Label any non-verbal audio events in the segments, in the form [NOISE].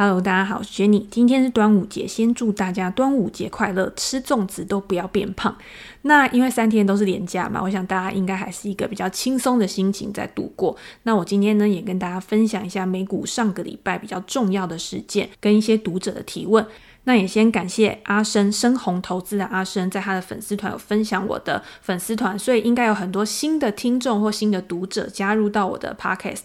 Hello，大家好，我是 Jenny。今天是端午节，先祝大家端午节快乐，吃粽子都不要变胖。那因为三天都是连假嘛，我想大家应该还是一个比较轻松的心情在度过。那我今天呢，也跟大家分享一下美股上个礼拜比较重要的事件，跟一些读者的提问。那也先感谢阿生深红投资的阿生，在他的粉丝团有分享我的粉丝团，所以应该有很多新的听众或新的读者加入到我的 podcast。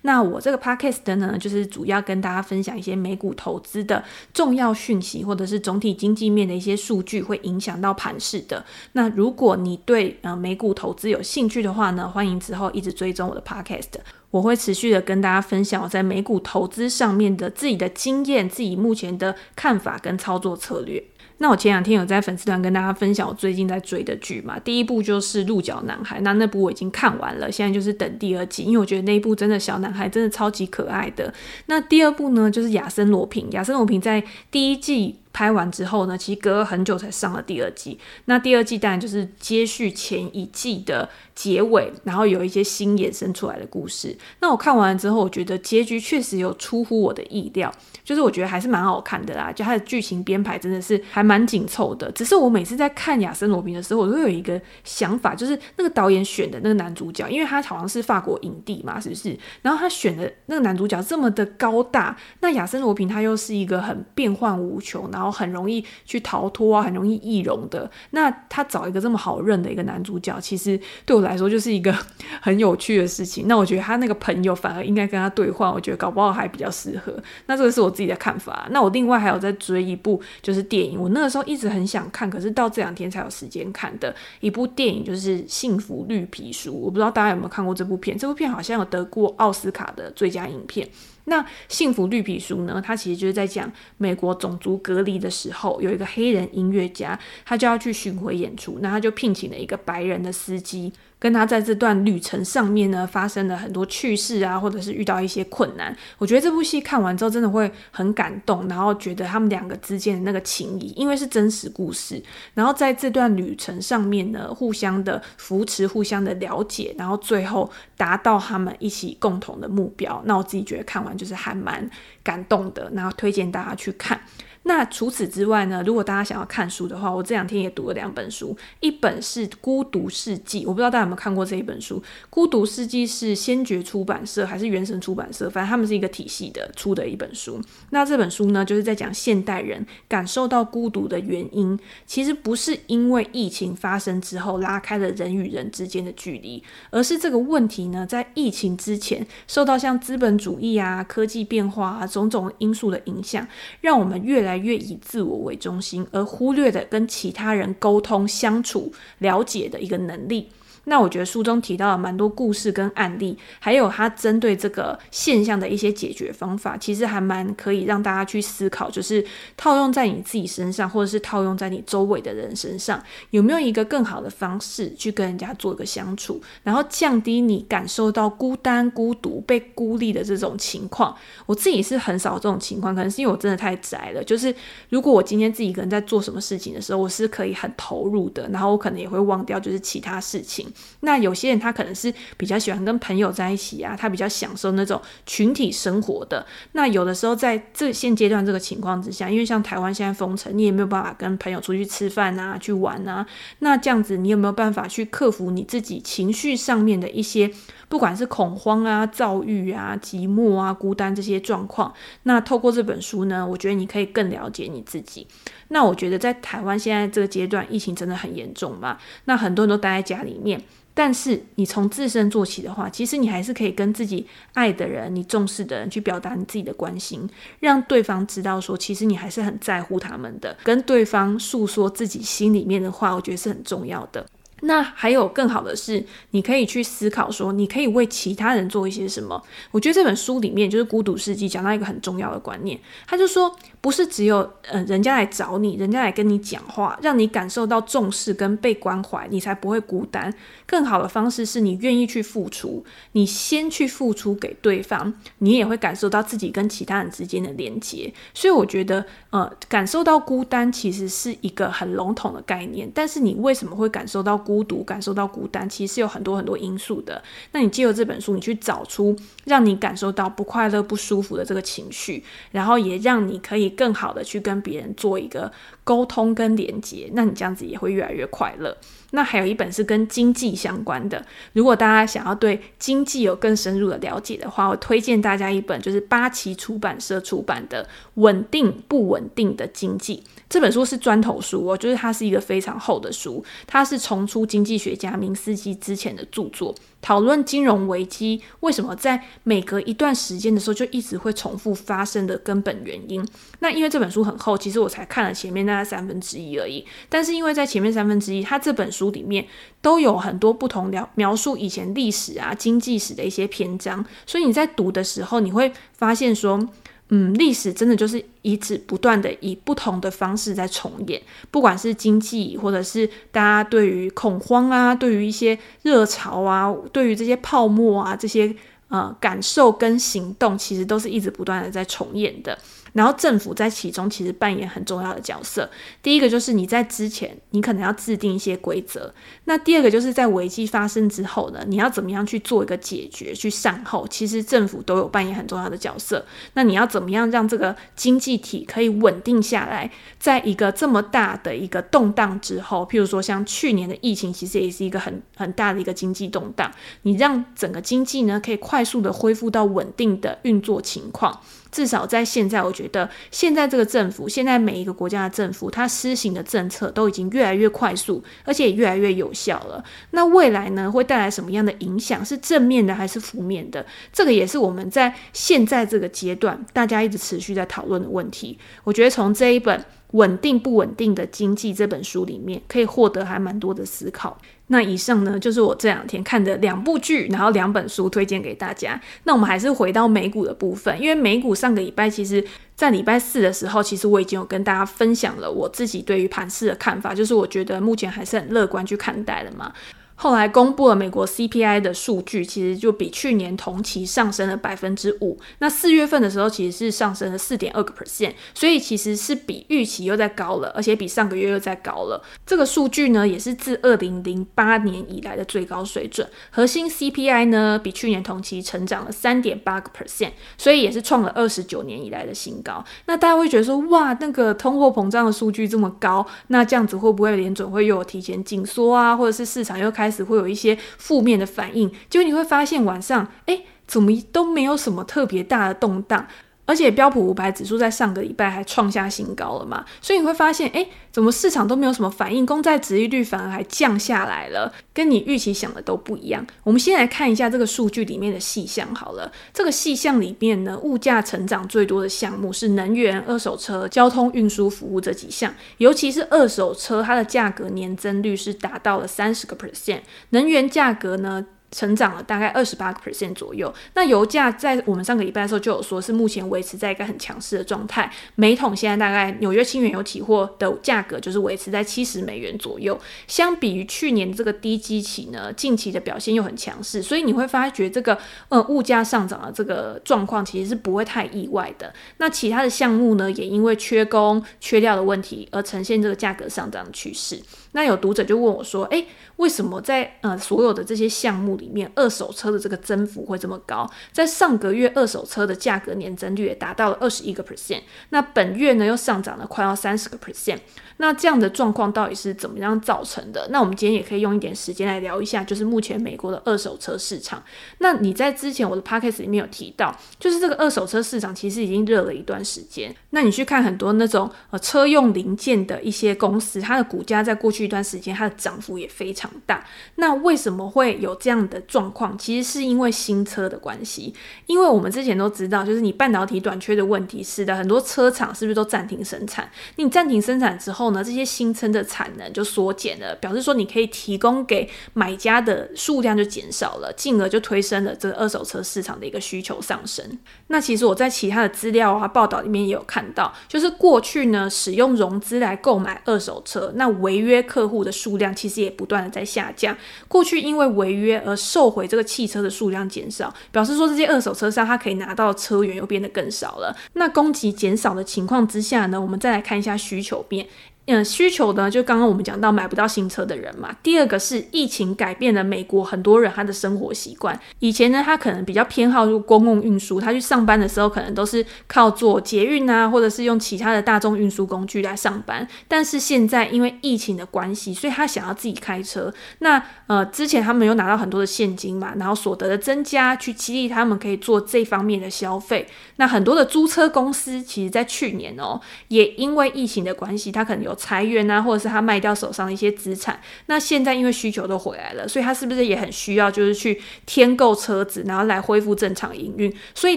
那我这个 podcast 呢，就是主要跟大家分享一些美股投资的重要讯息，或者是总体经济面的一些数据，会影响到盘势的。那如果你对呃美股投资有兴趣的话呢，欢迎之后一直追踪我的 podcast。我会持续的跟大家分享我在美股投资上面的自己的经验、自己目前的看法跟操作策略。那我前两天有在粉丝团跟大家分享我最近在追的剧嘛，第一部就是《鹿角男孩》，那那部我已经看完了，现在就是等第二季，因为我觉得那一部真的小男孩真的超级可爱的。那第二部呢，就是《亚森罗平》，亚森罗平在第一季。拍完之后呢，其实隔了很久才上了第二季。那第二季当然就是接续前一季的结尾，然后有一些新衍生出来的故事。那我看完之后，我觉得结局确实有出乎我的意料，就是我觉得还是蛮好看的啦。就它的剧情编排真的是还蛮紧凑的。只是我每次在看亚森罗苹的时候，我都有一个想法，就是那个导演选的那个男主角，因为他好像是法国影帝嘛，是不是？然后他选的那个男主角这么的高大，那亚森罗苹他又是一个很变幻无穷，然后。很容易去逃脱啊，很容易易容的。那他找一个这么好认的一个男主角，其实对我来说就是一个 [LAUGHS] 很有趣的事情。那我觉得他那个朋友反而应该跟他对换，我觉得搞不好还比较适合。那这个是我自己的看法。那我另外还有在追一部就是电影，我那个时候一直很想看，可是到这两天才有时间看的一部电影，就是《幸福绿皮书》。我不知道大家有没有看过这部片？这部片好像有得过奥斯卡的最佳影片。那《幸福绿皮书》呢？它其实就是在讲美国种族隔离的时候，有一个黑人音乐家，他就要去巡回演出，那他就聘请了一个白人的司机。跟他在这段旅程上面呢，发生了很多趣事啊，或者是遇到一些困难。我觉得这部戏看完之后，真的会很感动，然后觉得他们两个之间的那个情谊，因为是真实故事，然后在这段旅程上面呢，互相的扶持，互相的了解，然后最后达到他们一起共同的目标。那我自己觉得看完就是还蛮感动的，然后推荐大家去看。那除此之外呢，如果大家想要看书的话，我这两天也读了两本书，一本是《孤独世纪》，我不知道大家有没有看过这一本书，《孤独世纪》是先觉出版社还是原神出版社，反正他们是一个体系的出的一本书。那这本书呢，就是在讲现代人感受到孤独的原因，其实不是因为疫情发生之后拉开了人与人之间的距离，而是这个问题呢，在疫情之前受到像资本主义啊、科技变化啊种种因素的影响，让我们越来越以自我为中心，而忽略的跟其他人沟通、相处、了解的一个能力。那我觉得书中提到了蛮多故事跟案例，还有他针对这个现象的一些解决方法，其实还蛮可以让大家去思考，就是套用在你自己身上，或者是套用在你周围的人身上，有没有一个更好的方式去跟人家做一个相处，然后降低你感受到孤单、孤独、被孤立的这种情况。我自己是很少这种情况，可能是因为我真的太宅了。就是如果我今天自己一个人在做什么事情的时候，我是可以很投入的，然后我可能也会忘掉就是其他事情。那有些人他可能是比较喜欢跟朋友在一起啊，他比较享受那种群体生活的。那有的时候在这现阶段这个情况之下，因为像台湾现在封城，你也没有办法跟朋友出去吃饭啊，去玩啊。那这样子，你有没有办法去克服你自己情绪上面的一些，不管是恐慌啊、躁郁啊、寂寞啊、孤单这些状况？那透过这本书呢，我觉得你可以更了解你自己。那我觉得在台湾现在这个阶段，疫情真的很严重嘛。那很多人都待在家里面。但是你从自身做起的话，其实你还是可以跟自己爱的人、你重视的人去表达你自己的关心，让对方知道说，其实你还是很在乎他们的。跟对方诉说自己心里面的话，我觉得是很重要的。那还有更好的是，你可以去思考说，你可以为其他人做一些什么。我觉得这本书里面就是《孤独世纪》讲到一个很重要的观念，他就说，不是只有呃人家来找你，人家来跟你讲话，让你感受到重视跟被关怀，你才不会孤单。更好的方式是你愿意去付出，你先去付出给对方，你也会感受到自己跟其他人之间的连接。所以我觉得，呃，感受到孤单其实是一个很笼统的概念，但是你为什么会感受到孤孤独，感受到孤单，其实是有很多很多因素的。那你借由这本书，你去找出让你感受到不快乐、不舒服的这个情绪，然后也让你可以更好的去跟别人做一个沟通跟连接，那你这样子也会越来越快乐。那还有一本是跟经济相关的，如果大家想要对经济有更深入的了解的话，我推荐大家一本就是八旗出版社出版的《稳定不稳定的经济》。这本书是砖头书，我觉得它是一个非常厚的书，它是重出经济学家明斯基之前的著作，讨论金融危机为什么在每隔一段时间的时候就一直会重复发生的根本原因。那因为这本书很厚，其实我才看了前面大概三分之一而已，但是因为在前面三分之一，它这本书里面都有很多不同描描述以前历史啊、经济史的一些篇章，所以你在读的时候，你会发现说。嗯，历史真的就是一直不断的以不同的方式在重演，不管是经济，或者是大家对于恐慌啊，对于一些热潮啊，对于这些泡沫啊，这些呃感受跟行动，其实都是一直不断的在重演的。然后政府在其中其实扮演很重要的角色。第一个就是你在之前，你可能要制定一些规则。那第二个就是在危机发生之后呢，你要怎么样去做一个解决、去善后？其实政府都有扮演很重要的角色。那你要怎么样让这个经济体可以稳定下来？在一个这么大的一个动荡之后，譬如说像去年的疫情，其实也是一个很很大的一个经济动荡。你让整个经济呢可以快速的恢复到稳定的运作情况。至少在现在，我觉得现在这个政府，现在每一个国家的政府，它施行的政策都已经越来越快速，而且也越来越有效了。那未来呢，会带来什么样的影响？是正面的还是负面的？这个也是我们在现在这个阶段，大家一直持续在讨论的问题。我觉得从这一本。稳定不稳定的经济这本书里面可以获得还蛮多的思考。那以上呢，就是我这两天看的两部剧，然后两本书推荐给大家。那我们还是回到美股的部分，因为美股上个礼拜其实，在礼拜四的时候，其实我已经有跟大家分享了我自己对于盘市的看法，就是我觉得目前还是很乐观去看待的嘛。后来公布了美国 CPI 的数据，其实就比去年同期上升了百分之五。那四月份的时候，其实是上升了四点二个 percent，所以其实是比预期又再高了，而且比上个月又再高了。这个数据呢，也是自二零零八年以来的最高水准。核心 CPI 呢，比去年同期成长了三点八个 percent，所以也是创了二十九年以来的新高。那大家会觉得说，哇，那个通货膨胀的数据这么高，那这样子会不会联准会又有提前紧缩啊，或者是市场又开开始会有一些负面的反应，就你会发现晚上，诶，怎么都没有什么特别大的动荡。而且标普五百指数在上个礼拜还创下新高了嘛，所以你会发现，诶，怎么市场都没有什么反应，公债殖利率反而还降下来了，跟你预期想的都不一样。我们先来看一下这个数据里面的细项好了，这个细项里面呢，物价成长最多的项目是能源、二手车、交通运输服务这几项，尤其是二手车，它的价格年增率是达到了三十个 percent，能源价格呢，成长了大概二十八个 percent 左右。那油价在我们上个礼拜的时候就有说，是目前维持在一个很强势的状态。每桶现在大概纽约轻原油期货的价格就是维持在七十美元左右。相比于去年这个低基期呢，近期的表现又很强势，所以你会发觉这个呃物价上涨的这个状况其实是不会太意外的。那其他的项目呢，也因为缺工、缺料的问题而呈现这个价格上涨的趋势。那有读者就问我说：“诶，为什么在呃所有的这些项目里面，二手车的这个增幅会这么高？在上个月，二手车的价格年增率也达到了二十一个 percent，那本月呢又上涨了快要三十个 percent。那这样的状况到底是怎么样造成的？那我们今天也可以用一点时间来聊一下，就是目前美国的二手车市场。那你在之前我的 p o c c a g t 里面有提到，就是这个二手车市场其实已经热了一段时间。那你去看很多那种呃车用零件的一些公司，它的股价在过去。一段时间，它的涨幅也非常大。那为什么会有这样的状况？其实是因为新车的关系。因为我们之前都知道，就是你半导体短缺的问题，使得很多车厂是不是都暂停生产？你暂停生产之后呢，这些新车的产能就缩减了，表示说你可以提供给买家的数量就减少了，进而就推升了这个二手车市场的一个需求上升。那其实我在其他的资料啊报道里面也有看到，就是过去呢使用融资来购买二手车，那违约。客户的数量其实也不断的在下降。过去因为违约而收回这个汽车的数量减少，表示说这些二手车商他可以拿到车源又变得更少了。那供给减少的情况之下呢，我们再来看一下需求面。嗯，需求呢，就刚刚我们讲到买不到新车的人嘛。第二个是疫情改变了美国很多人他的生活习惯。以前呢，他可能比较偏好就公共运输，他去上班的时候可能都是靠坐捷运啊，或者是用其他的大众运输工具来上班。但是现在因为疫情的关系，所以他想要自己开车。那呃，之前他们有拿到很多的现金嘛，然后所得的增加，去激励他们可以做这方面的消费。那很多的租车公司，其实在去年哦，也因为疫情的关系，他可能有。裁员啊，或者是他卖掉手上的一些资产，那现在因为需求都回来了，所以他是不是也很需要，就是去添购车子，然后来恢复正常营运？所以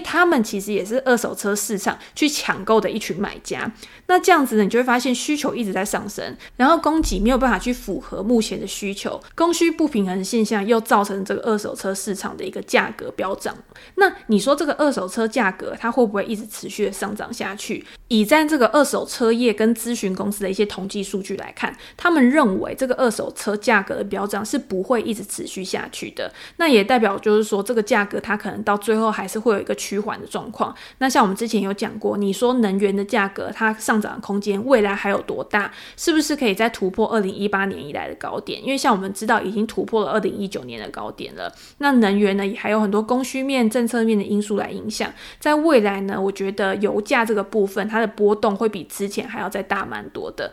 他们其实也是二手车市场去抢购的一群买家。那这样子呢，你就会发现需求一直在上升，然后供给没有办法去符合目前的需求，供需不平衡的现象又造成这个二手车市场的一个价格飙涨。那你说这个二手车价格它会不会一直持续的上涨下去？以在这个二手车业跟咨询公司的一些统计数据来看，他们认为这个二手车价格的飙涨是不会一直持续下去的。那也代表就是说，这个价格它可能到最后还是会有一个趋缓的状况。那像我们之前有讲过，你说能源的价格它上涨的空间未来还有多大？是不是可以再突破二零一八年以来的高点？因为像我们知道，已经突破了二零一九年的高点了。那能源呢，也还有很多供需面、政策面的因素来影响。在未来呢，我觉得油价这个部分，它的波动会比之前还要再大蛮多的。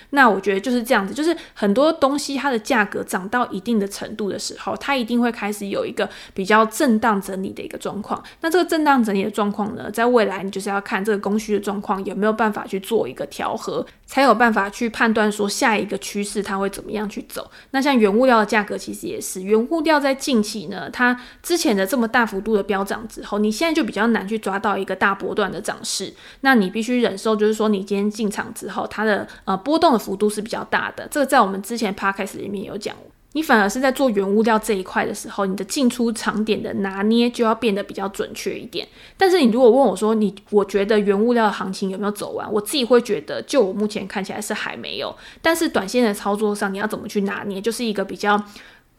那我觉得就是这样子，就是很多东西它的价格涨到一定的程度的时候，它一定会开始有一个比较震荡整理的一个状况。那这个震荡整理的状况呢，在未来你就是要看这个供需的状况有没有办法去做一个调和，才有办法去判断说下一个趋势它会怎么样去走。那像原物料的价格其实也是，原物料在近期呢，它之前的这么大幅度的飙涨之后，你现在就比较难去抓到一个大波段的涨势。那你必须忍受，就是说你今天进场之后，它的呃波动幅度是比较大的，这个在我们之前 podcast 里面有讲。你反而是在做原物料这一块的时候，你的进出场点的拿捏就要变得比较准确一点。但是你如果问我说，你我觉得原物料的行情有没有走完？我自己会觉得，就我目前看起来是还没有。但是短线的操作上，你要怎么去拿捏，就是一个比较。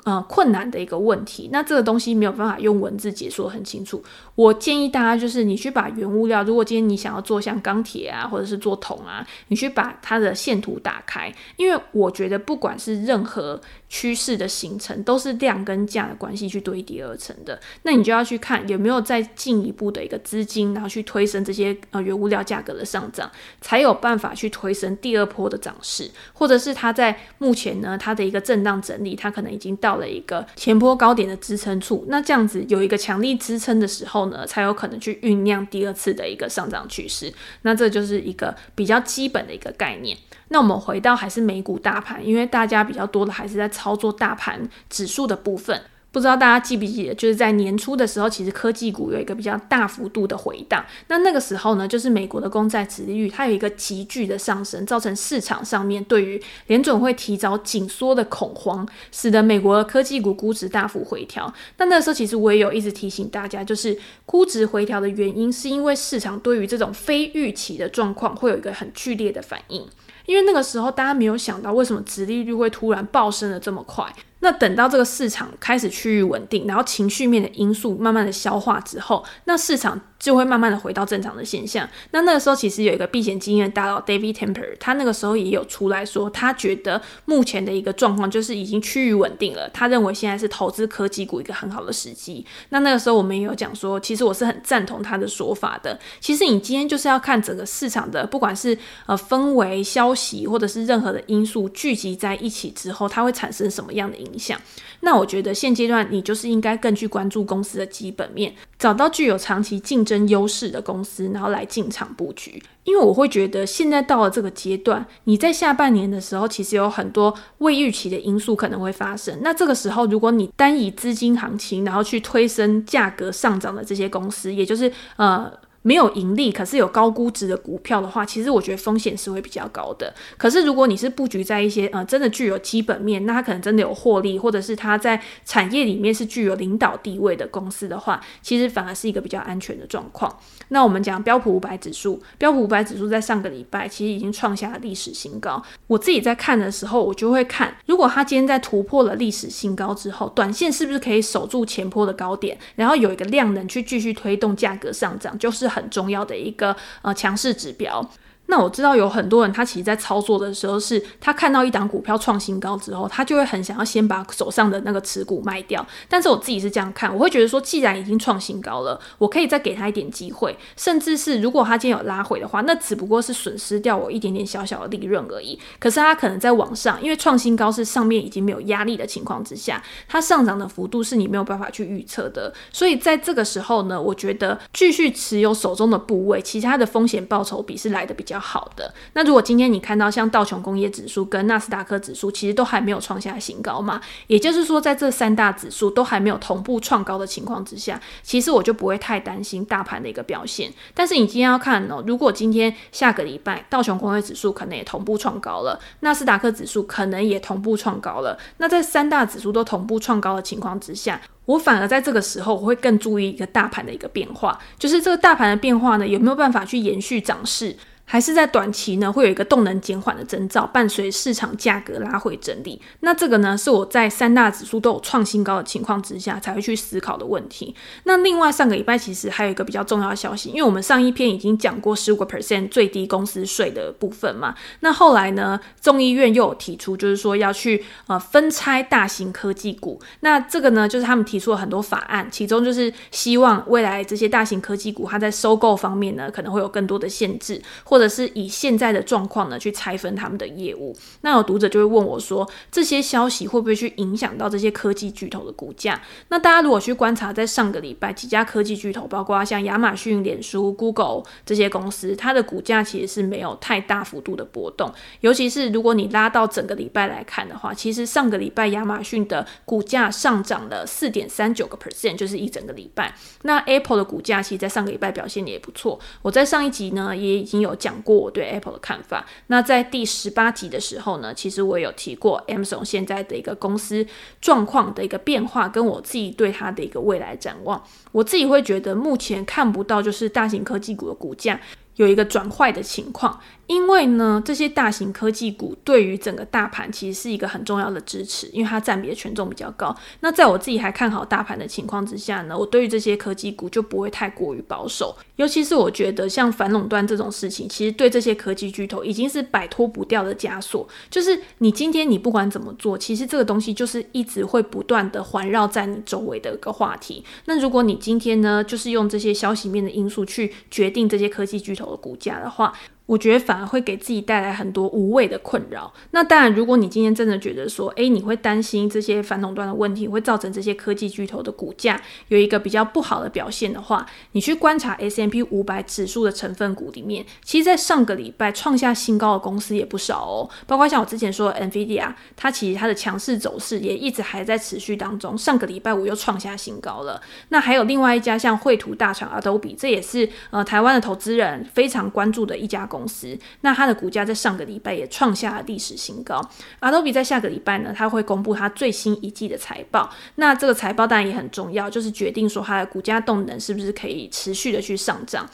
呃，困难的一个问题，那这个东西没有办法用文字解说很清楚。我建议大家就是，你去把原物料，如果今天你想要做像钢铁啊，或者是做铜啊，你去把它的线图打开，因为我觉得不管是任何趋势的形成，都是量跟价的关系去堆叠而成的。那你就要去看有没有再进一步的一个资金，然后去推升这些呃原物料价格的上涨，才有办法去推升第二波的涨势，或者是它在目前呢，它的一个震荡整理，它可能已经到。了一个前波高点的支撑处，那这样子有一个强力支撑的时候呢，才有可能去酝酿第二次的一个上涨趋势。那这就是一个比较基本的一个概念。那我们回到还是美股大盘，因为大家比较多的还是在操作大盘指数的部分。不知道大家记不记得，就是在年初的时候，其实科技股有一个比较大幅度的回档。那那个时候呢，就是美国的公债殖利率它有一个急剧的上升，造成市场上面对于联准会提早紧缩的恐慌，使得美国的科技股估值大幅回调。那那个时候其实我也有一直提醒大家，就是估值回调的原因是因为市场对于这种非预期的状况会有一个很剧烈的反应。因为那个时候大家没有想到为什么殖利率会突然暴升的这么快。那等到这个市场开始趋于稳定，然后情绪面的因素慢慢的消化之后，那市场就会慢慢的回到正常的现象。那那个时候其实有一个避险经验大佬 David Temper，他那个时候也有出来说，他觉得目前的一个状况就是已经趋于稳定了。他认为现在是投资科技股一个很好的时机。那那个时候我们也有讲说，其实我是很赞同他的说法的。其实你今天就是要看整个市场的，不管是呃氛围、消息，或者是任何的因素聚集在一起之后，它会产生什么样的影。影响，那我觉得现阶段你就是应该更去关注公司的基本面，找到具有长期竞争优势的公司，然后来进场布局。因为我会觉得现在到了这个阶段，你在下半年的时候，其实有很多未预期的因素可能会发生。那这个时候，如果你单以资金行情，然后去推升价格上涨的这些公司，也就是呃。没有盈利，可是有高估值的股票的话，其实我觉得风险是会比较高的。可是如果你是布局在一些呃真的具有基本面，那它可能真的有获利，或者是它在产业里面是具有领导地位的公司的话，其实反而是一个比较安全的状况。那我们讲标普五百指数，标普五百指数在上个礼拜其实已经创下了历史新高。我自己在看的时候，我就会看，如果它今天在突破了历史新高之后，短线是不是可以守住前坡的高点，然后有一个量能去继续推动价格上涨，就是。很重要的一个呃强势指标。那我知道有很多人他其实在操作的时候是，他看到一档股票创新高之后，他就会很想要先把手上的那个持股卖掉。但是我自己是这样看，我会觉得说，既然已经创新高了，我可以再给他一点机会，甚至是如果他今天有拉回的话，那只不过是损失掉我一点点小小的利润而已。可是他可能在往上，因为创新高是上面已经没有压力的情况之下，它上涨的幅度是你没有办法去预测的。所以在这个时候呢，我觉得继续持有手中的部位，其他的风险报酬比是来的比较好的。那如果今天你看到像道琼工业指数跟纳斯达克指数，其实都还没有创下新高嘛，也就是说，在这三大指数都还没有同步创高的情况之下，其实我就不会太担心大盘的一个表现。但是你今天要看哦，如果今天下个礼拜道琼工业指数可能也同步创高了，纳斯达克指数可能也同步创高了，那在三大指数都同步创高的情况之下，我反而在这个时候我会更注意一个大盘的一个变化，就是这个大盘的变化呢，有没有办法去延续涨势？还是在短期呢，会有一个动能减缓的征兆，伴随市场价格拉回整理。那这个呢，是我在三大指数都有创新高的情况之下才会去思考的问题。那另外上个礼拜其实还有一个比较重要的消息，因为我们上一篇已经讲过十五个 percent 最低公司税的部分嘛。那后来呢，众议院又有提出，就是说要去呃分拆大型科技股。那这个呢，就是他们提出了很多法案，其中就是希望未来这些大型科技股它在收购方面呢，可能会有更多的限制，或者者是以现在的状况呢，去拆分他们的业务。那有读者就会问我说，这些消息会不会去影响到这些科技巨头的股价？那大家如果去观察，在上个礼拜几家科技巨头，包括像亚马逊、脸书、Google 这些公司，它的股价其实是没有太大幅度的波动。尤其是如果你拉到整个礼拜来看的话，其实上个礼拜亚马逊的股价上涨了四点三九个 percent，就是一整个礼拜。那 Apple 的股价其实，在上个礼拜表现也不错。我在上一集呢，也已经有讲。过我对 Apple 的看法。那在第十八集的时候呢，其实我有提过 Amazon 现在的一个公司状况的一个变化，跟我自己对它的一个未来展望。我自己会觉得目前看不到，就是大型科技股的股价有一个转坏的情况。因为呢，这些大型科技股对于整个大盘其实是一个很重要的支持，因为它占比的权重比较高。那在我自己还看好大盘的情况之下呢，我对于这些科技股就不会太过于保守。尤其是我觉得像反垄断这种事情，其实对这些科技巨头已经是摆脱不掉的枷锁。就是你今天你不管怎么做，其实这个东西就是一直会不断的环绕在你周围的一个话题。那如果你今天呢，就是用这些消息面的因素去决定这些科技巨头的股价的话，我觉得反而会给自己带来很多无谓的困扰。那当然，如果你今天真的觉得说，诶，你会担心这些反垄断的问题会造成这些科技巨头的股价有一个比较不好的表现的话，你去观察 S M P 五百指数的成分股里面，其实，在上个礼拜创下新高的公司也不少哦。包括像我之前说的 NVIDIA，它其实它的强势走势也一直还在持续当中。上个礼拜五又创下新高了。那还有另外一家像绘图大厂 Adobe，这也是呃台湾的投资人非常关注的一家公司，那它的股价在上个礼拜也创下了历史新高。Adobe 在下个礼拜呢，它会公布它最新一季的财报。那这个财报当然也很重要，就是决定说它的股价动能是不是可以持续的去上涨。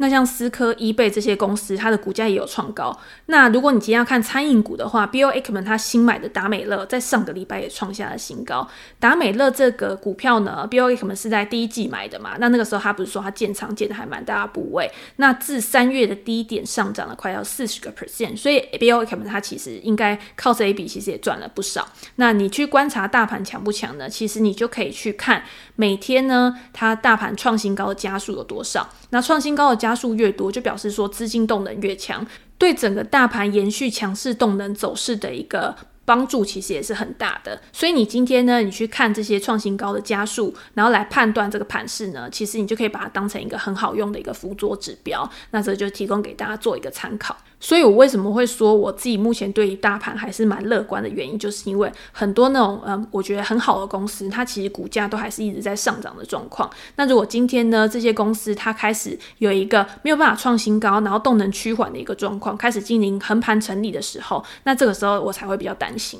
那像思科、伊贝这些公司，它的股价也有创高。那如果你今天要看餐饮股的话，Bill Ackman 他新买的达美乐在上个礼拜也创下了新高。达美乐这个股票呢，Bill Ackman 是在第一季买的嘛？那那个时候他不是说他建仓建的还蛮大的部位？那自三月的低点上涨了快要四十个 percent，所以 Bill Ackman 他其实应该靠这一笔其实也赚了不少。那你去观察大盘强不强呢？其实你就可以去看每天呢，它大盘创新高的加速有多少。那创新高的加加数越多，就表示说资金动能越强，对整个大盘延续强势动能走势的一个帮助，其实也是很大的。所以你今天呢，你去看这些创新高的加速，然后来判断这个盘势呢，其实你就可以把它当成一个很好用的一个辅佐指标。那这就提供给大家做一个参考。所以，我为什么会说我自己目前对于大盘还是蛮乐观的原因，就是因为很多那种嗯，我觉得很好的公司，它其实股价都还是一直在上涨的状况。那如果今天呢，这些公司它开始有一个没有办法创新高，然后动能趋缓的一个状况，开始进行横盘整理的时候，那这个时候我才会比较担心。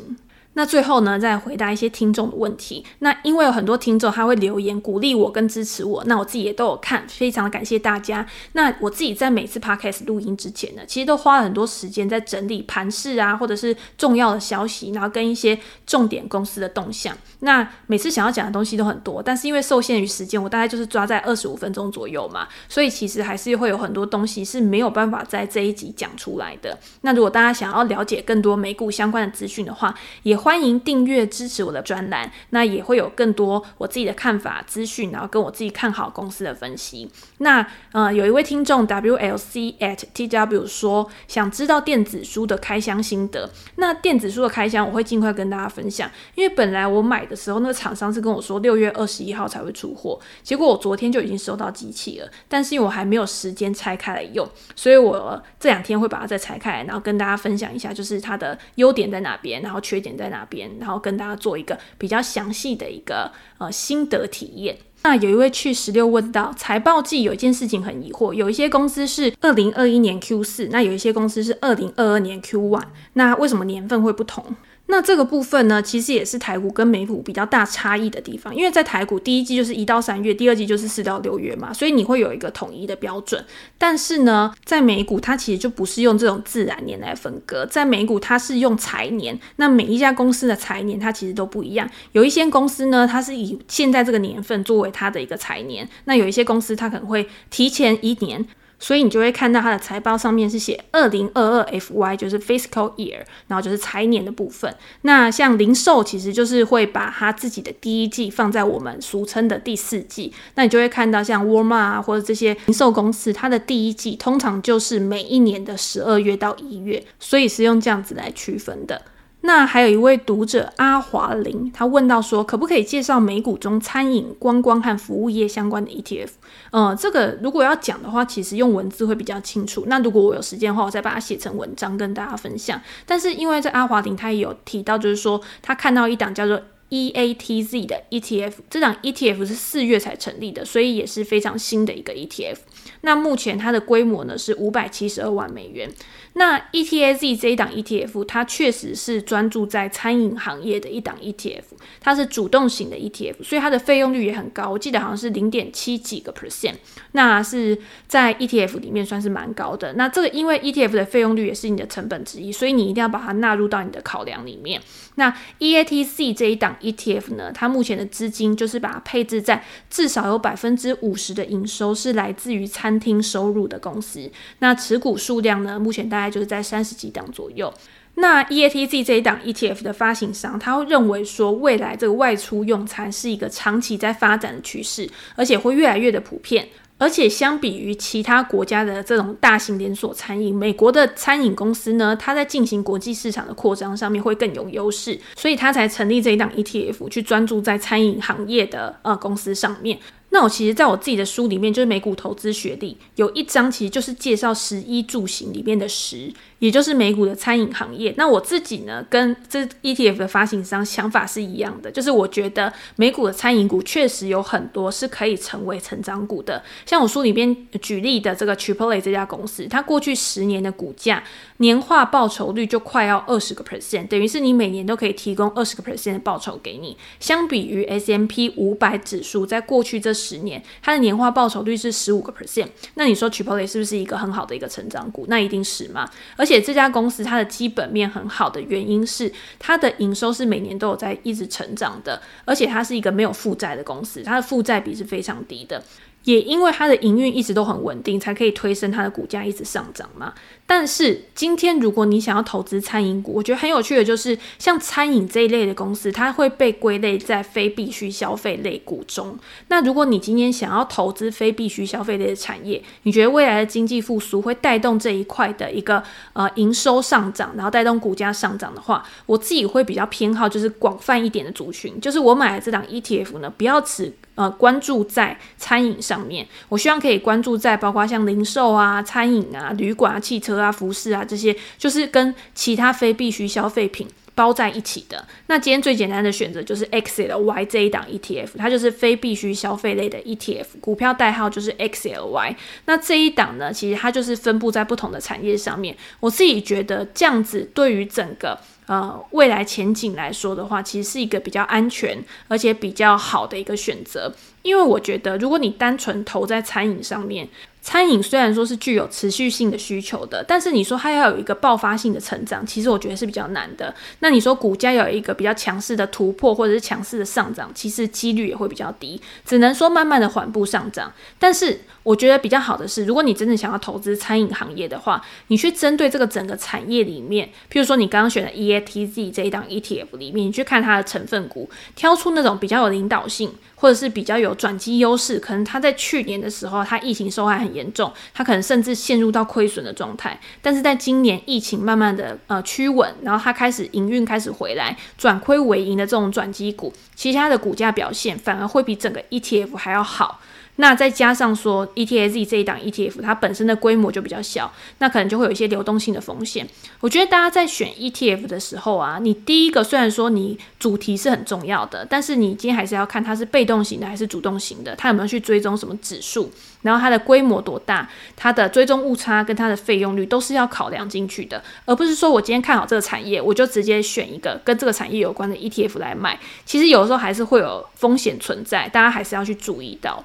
那最后呢，再回答一些听众的问题。那因为有很多听众他会留言鼓励我跟支持我，那我自己也都有看，非常的感谢大家。那我自己在每次 podcast 录音之前呢，其实都花了很多时间在整理盘势啊，或者是重要的消息，然后跟一些重点公司的动向。那每次想要讲的东西都很多，但是因为受限于时间，我大概就是抓在二十五分钟左右嘛，所以其实还是会有很多东西是没有办法在这一集讲出来的。那如果大家想要了解更多美股相关的资讯的话，也欢迎订阅支持我的专栏，那也会有更多我自己的看法、资讯，然后跟我自己看好公司的分析。那呃，有一位听众 WLC at TW 说，想知道电子书的开箱心得。那电子书的开箱，我会尽快跟大家分享。因为本来我买的时候，那个厂商是跟我说六月二十一号才会出货，结果我昨天就已经收到机器了，但是因为我还没有时间拆开来用，所以我这两天会把它再拆开来，然后跟大家分享一下，就是它的优点在哪边，然后缺点在哪边，然后跟大家做一个比较详细的一个呃心得体验。那有一位去十六问到财报季有一件事情很疑惑，有一些公司是二零二一年 Q 四，那有一些公司是二零二二年 Q one，那为什么年份会不同？那这个部分呢，其实也是台股跟美股比较大差异的地方，因为在台股第一季就是一到三月，第二季就是四到六月嘛，所以你会有一个统一的标准。但是呢，在美股它其实就不是用这种自然年来分割，在美股它是用财年，那每一家公司的财年它其实都不一样。有一些公司呢，它是以现在这个年份作为它的一个财年，那有一些公司它可能会提前一年。所以你就会看到它的财报上面是写二零二二 FY，就是 fiscal year，然后就是财年的部分。那像零售其实就是会把它自己的第一季放在我们俗称的第四季。那你就会看到像沃尔玛啊或者这些零售公司，它的第一季通常就是每一年的十二月到一月，所以是用这样子来区分的。那还有一位读者阿华林，他问到说，可不可以介绍美股中餐饮、观光和服务业相关的 ETF？呃，这个如果要讲的话，其实用文字会比较清楚。那如果我有时间的话，我再把它写成文章跟大家分享。但是因为这阿华林他也有提到，就是说他看到一档叫做 EATZ 的 ETF，这档 ETF 是四月才成立的，所以也是非常新的一个 ETF。那目前它的规模呢是五百七十二万美元。那 ETAZ 这一档 ETF，它确实是专注在餐饮行业的一档 ETF，它是主动型的 ETF，所以它的费用率也很高，我记得好像是零点七几个 percent，那是在 ETF 里面算是蛮高的。那这个因为 ETF 的费用率也是你的成本之一，所以你一定要把它纳入到你的考量里面。那 EATC 这一档 ETF 呢，它目前的资金就是把它配置在至少有百分之五十的营收是来自于餐厅收入的公司。那持股数量呢，目前大概就是在三十几档左右。那 EATC 这一档 ETF 的发行商，他会认为说，未来这个外出用餐是一个长期在发展的趋势，而且会越来越的普遍。而且相比于其他国家的这种大型连锁餐饮，美国的餐饮公司呢，它在进行国际市场的扩张上面会更有优势，所以它才成立这一档 ETF 去专注在餐饮行业的呃公司上面。那我其实在我自己的书里面，就是美股投资学历有一章，其实就是介绍十一住行里面的十。也就是美股的餐饮行业，那我自己呢，跟这 ETF 的发行商想法是一样的，就是我觉得美股的餐饮股确实有很多是可以成为成长股的。像我书里边举例的这个 Chipotle 这家公司，它过去十年的股价年化报酬率就快要二十个 percent，等于是你每年都可以提供二十个 percent 的报酬给你。相比于 S M P 五百指数，在过去这十年，它的年化报酬率是十五个 percent，那你说 Chipotle 是不是一个很好的一个成长股？那一定是嘛，而。且这家公司它的基本面很好的原因是它的营收是每年都有在一直成长的，而且它是一个没有负债的公司，它的负债比是非常低的。也因为它的营运一直都很稳定，才可以推升它的股价一直上涨嘛。但是今天如果你想要投资餐饮股，我觉得很有趣的就是，像餐饮这一类的公司，它会被归类在非必需消费类股中。那如果你今天想要投资非必需消费类的产业，你觉得未来的经济复苏会带动这一块的一个呃营收上涨，然后带动股价上涨的话，我自己会比较偏好就是广泛一点的族群，就是我买的这档 ETF 呢，不要只呃关注在餐饮上面，我希望可以关注在包括像零售啊、餐饮啊、旅馆啊、汽车啊、服饰啊这些，就是跟其他非必需消费品包在一起的。那今天最简单的选择就是 XLY 这一档 ETF，它就是非必需消费类的 ETF，股票代号就是 XLY。那这一档呢，其实它就是分布在不同的产业上面。我自己觉得这样子对于整个呃未来前景来说的话，其实是一个比较安全而且比较好的一个选择。因为我觉得，如果你单纯投在餐饮上面，餐饮虽然说是具有持续性的需求的，但是你说它要有一个爆发性的成长，其实我觉得是比较难的。那你说股价有一个比较强势的突破或者是强势的上涨，其实几率也会比较低，只能说慢慢的缓步上涨。但是我觉得比较好的是，如果你真的想要投资餐饮行业的话，你去针对这个整个产业里面，譬如说你刚刚选的 EATZ 这一档 ETF 里面，你去看它的成分股，挑出那种比较有领导性。或者是比较有转机优势，可能他在去年的时候，他疫情受害很严重，他可能甚至陷入到亏损的状态。但是在今年疫情慢慢的呃趋稳，然后他开始营运开始回来，转亏为盈的这种转机股，其实它的股价表现反而会比整个 ETF 还要好。那再加上说，E T S Z 这一档 ETF，它本身的规模就比较小，那可能就会有一些流动性的风险。我觉得大家在选 ETF 的时候啊，你第一个虽然说你主题是很重要的，但是你今天还是要看它是被动型的还是主动型的，它有没有去追踪什么指数，然后它的规模多大，它的追踪误差跟它的费用率都是要考量进去的，而不是说我今天看好这个产业，我就直接选一个跟这个产业有关的 ETF 来买。其实有的时候还是会有风险存在，大家还是要去注意到。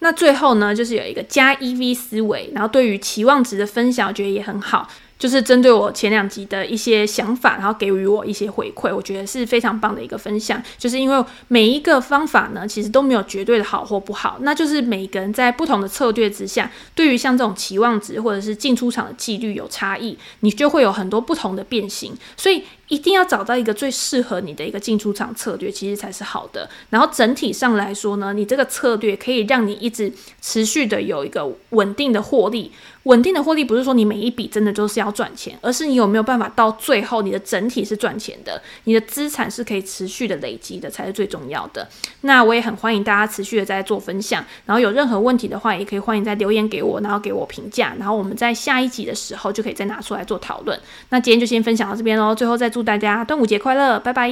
那最后呢，就是有一个加 EV 思维，然后对于期望值的分享，我觉得也很好。就是针对我前两集的一些想法，然后给予我一些回馈，我觉得是非常棒的一个分享。就是因为每一个方法呢，其实都没有绝对的好或不好，那就是每个人在不同的策略之下，对于像这种期望值或者是进出场的纪律有差异，你就会有很多不同的变形。所以一定要找到一个最适合你的一个进出场策略，其实才是好的。然后整体上来说呢，你这个策略可以让你一直持续的有一个稳定的获利。稳定的获利不是说你每一笔真的就是要赚钱，而是你有没有办法到最后你的整体是赚钱的，你的资产是可以持续的累积的，才是最重要的。那我也很欢迎大家持续的在做分享，然后有任何问题的话，也可以欢迎在留言给我，然后给我评价，然后我们在下一集的时候就可以再拿出来做讨论。那今天就先分享到这边喽，最后再祝大家端午节快乐，拜拜。